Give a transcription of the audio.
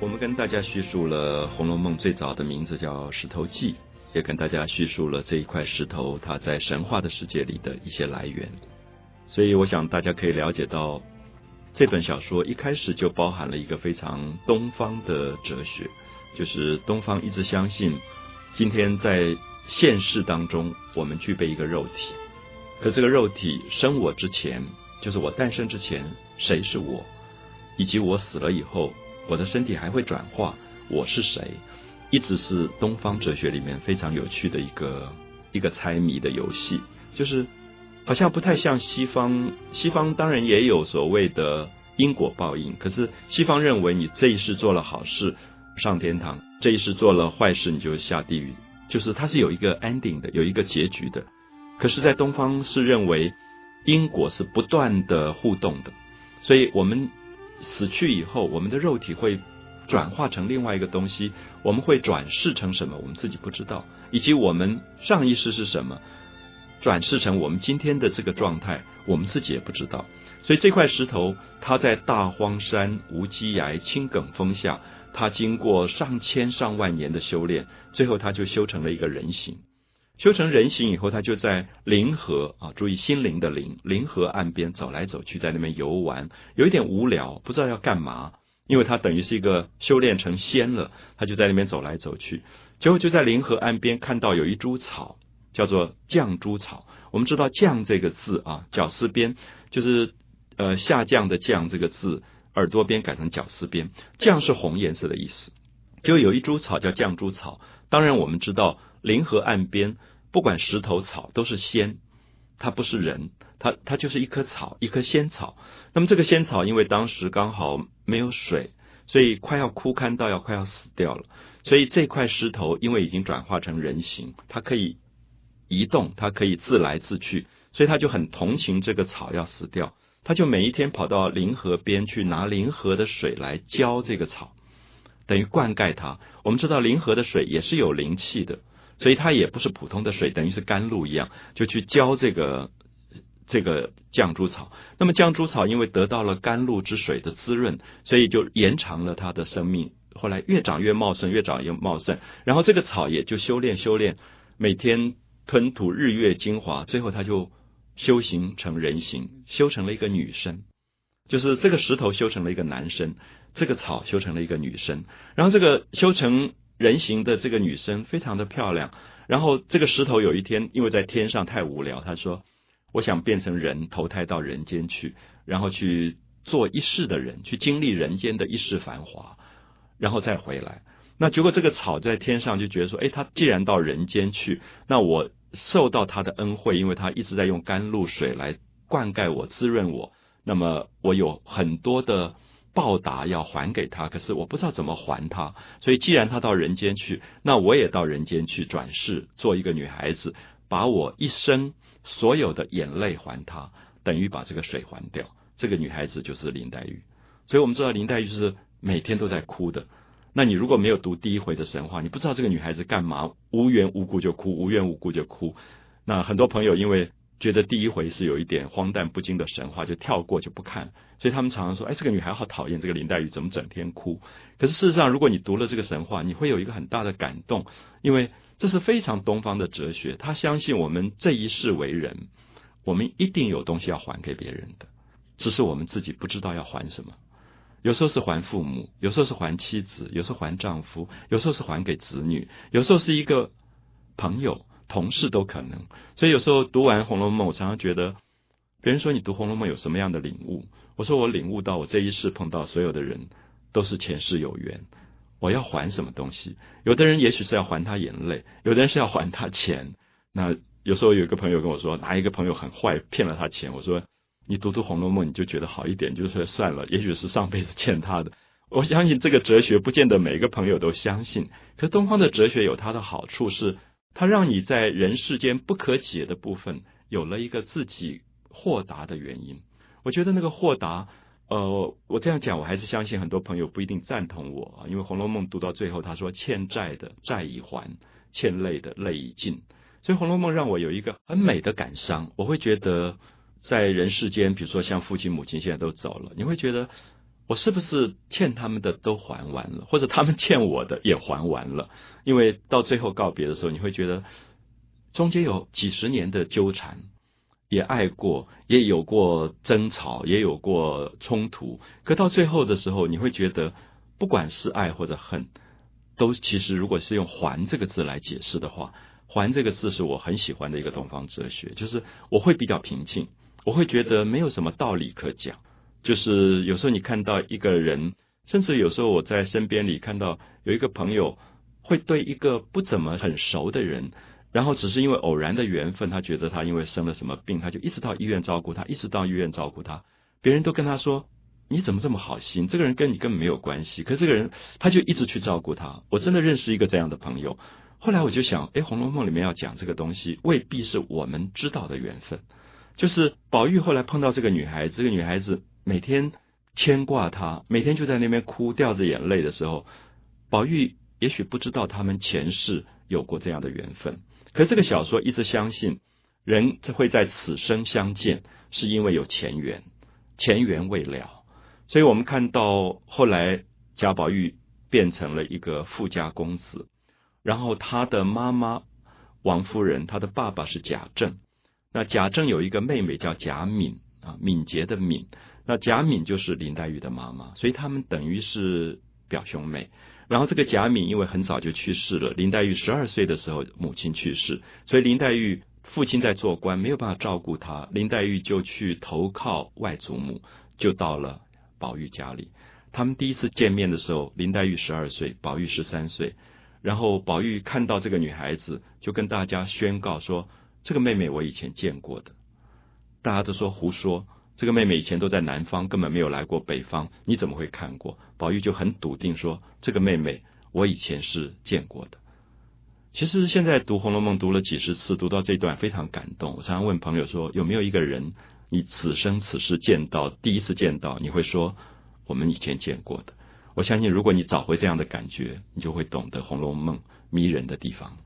我们跟大家叙述了《红楼梦》最早的名字叫石头记，也跟大家叙述了这一块石头它在神话的世界里的一些来源。所以，我想大家可以了解到，这本小说一开始就包含了一个非常东方的哲学，就是东方一直相信，今天在现世当中，我们具备一个肉体，可这个肉体生我之前，就是我诞生之前，谁是我，以及我死了以后。我的身体还会转化，我是谁？一直是东方哲学里面非常有趣的一个一个猜谜的游戏，就是好像不太像西方。西方当然也有所谓的因果报应，可是西方认为你这一世做了好事上天堂，这一世做了坏事你就下地狱，就是它是有一个 ending 的，有一个结局的。可是，在东方是认为因果是不断的互动的，所以我们。死去以后，我们的肉体会转化成另外一个东西，我们会转世成什么？我们自己不知道，以及我们上一世是什么，转世成我们今天的这个状态，我们自己也不知道。所以这块石头，它在大荒山无稽崖青埂峰下，它经过上千上万年的修炼，最后它就修成了一个人形。修成人形以后，他就在灵河啊，注意心灵的灵，灵河岸边走来走去，在那边游玩，有一点无聊，不知道要干嘛，因为他等于是一个修炼成仙了，他就在那边走来走去，结果就在灵河岸边看到有一株草，叫做绛珠草。我们知道“绛”这个字啊，绞丝边就是呃下降的“降”这个字，耳朵边改成绞丝边，“绛”是红颜色的意思，就有一株草叫绛珠草。当然，我们知道。临河岸边，不管石头草都是仙，它不是人，它它就是一棵草，一棵仙草。那么这个仙草，因为当时刚好没有水，所以快要枯干到要快要死掉了。所以这块石头因为已经转化成人形，它可以移动，它可以自来自去，所以他就很同情这个草要死掉，他就每一天跑到临河边去拿临河的水来浇这个草，等于灌溉它。我们知道临河的水也是有灵气的。所以它也不是普通的水，等于是甘露一样，就去浇这个这个绛珠草。那么绛珠草因为得到了甘露之水的滋润，所以就延长了它的生命。后来越长越茂盛，越长越茂盛。然后这个草也就修炼修炼，每天吞吐日月精华，最后它就修行成人形，修成了一个女生。就是这个石头修成了一个男生，这个草修成了一个女生。然后这个修成。人形的这个女生非常的漂亮，然后这个石头有一天因为在天上太无聊，他说：“我想变成人，投胎到人间去，然后去做一世的人，去经历人间的一世繁华，然后再回来。”那结果这个草在天上就觉得说：“哎，他既然到人间去，那我受到他的恩惠，因为他一直在用甘露水来灌溉我、滋润我，那么我有很多的。”报答要还给他，可是我不知道怎么还他，所以既然他到人间去，那我也到人间去转世做一个女孩子，把我一生所有的眼泪还他，等于把这个水还掉。这个女孩子就是林黛玉，所以我们知道林黛玉是每天都在哭的。那你如果没有读第一回的神话，你不知道这个女孩子干嘛无缘无故就哭，无缘无故就哭。那很多朋友因为。觉得第一回是有一点荒诞不经的神话，就跳过就不看。所以他们常常说：“哎，这个女孩好讨厌，这个林黛玉怎么整天哭？”可是事实上，如果你读了这个神话，你会有一个很大的感动，因为这是非常东方的哲学。他相信我们这一世为人，我们一定有东西要还给别人的，只是我们自己不知道要还什么。有时候是还父母，有时候是还妻子，有时候还丈夫，有时候是还给子女，有时候是一个朋友。同事都可能，所以有时候读完《红楼梦》，我常常觉得，别人说你读《红楼梦》有什么样的领悟？我说我领悟到，我这一世碰到所有的人都是前世有缘，我要还什么东西？有的人也许是要还他眼泪，有的人是要还他钱。那有时候有一个朋友跟我说，哪一个朋友很坏，骗了他钱？我说你读读《红楼梦》，你就觉得好一点，就是算了，也许是上辈子欠他的。我相信这个哲学不见得每一个朋友都相信，可是东方的哲学有它的好处是。它让你在人世间不可解的部分有了一个自己豁达的原因。我觉得那个豁达，呃，我这样讲，我还是相信很多朋友不一定赞同我啊，因为《红楼梦》读到最后，他说欠债的债已还，欠泪的泪已尽。所以《红楼梦》让我有一个很美的感伤。我会觉得在人世间，比如说像父亲母亲现在都走了，你会觉得我是不是欠他们的都还完了，或者他们欠我的也还完了？因为到最后告别的时候，你会觉得中间有几十年的纠缠，也爱过，也有过争吵，也有过冲突。可到最后的时候，你会觉得，不管是爱或者恨，都其实如果是用“还”这个字来解释的话，“还”这个字是我很喜欢的一个东方哲学，就是我会比较平静，我会觉得没有什么道理可讲。就是有时候你看到一个人，甚至有时候我在身边里看到有一个朋友，会对一个不怎么很熟的人，然后只是因为偶然的缘分，他觉得他因为生了什么病，他就一直到医院照顾他，一直到医院照顾他。别人都跟他说：“你怎么这么好心？这个人跟你根本没有关系。”可是这个人他就一直去照顾他。我真的认识一个这样的朋友。后来我就想，哎，《红楼梦》里面要讲这个东西，未必是我们知道的缘分。就是宝玉后来碰到这个女孩子，这个女孩子。每天牵挂他，每天就在那边哭，掉着眼泪的时候，宝玉也许不知道他们前世有过这样的缘分。可这个小说一直相信，人会在此生相见，是因为有前缘，前缘未了。所以我们看到后来贾宝玉变成了一个富家公子，然后他的妈妈王夫人，他的爸爸是贾政，那贾政有一个妹妹叫贾敏啊，敏捷的敏。那贾敏就是林黛玉的妈妈，所以他们等于是表兄妹。然后这个贾敏因为很早就去世了，林黛玉十二岁的时候母亲去世，所以林黛玉父亲在做官，没有办法照顾她，林黛玉就去投靠外祖母，就到了宝玉家里。他们第一次见面的时候，林黛玉十二岁，宝玉十三岁。然后宝玉看到这个女孩子，就跟大家宣告说：“这个妹妹我以前见过的。”大家都说胡说。这个妹妹以前都在南方，根本没有来过北方，你怎么会看过？宝玉就很笃定说：“这个妹妹我以前是见过的。”其实现在读《红楼梦》读了几十次，读到这段非常感动。我常常问朋友说：“有没有一个人，你此生此世见到第一次见到，你会说我们以前见过的？”我相信，如果你找回这样的感觉，你就会懂得《红楼梦》迷人的地方。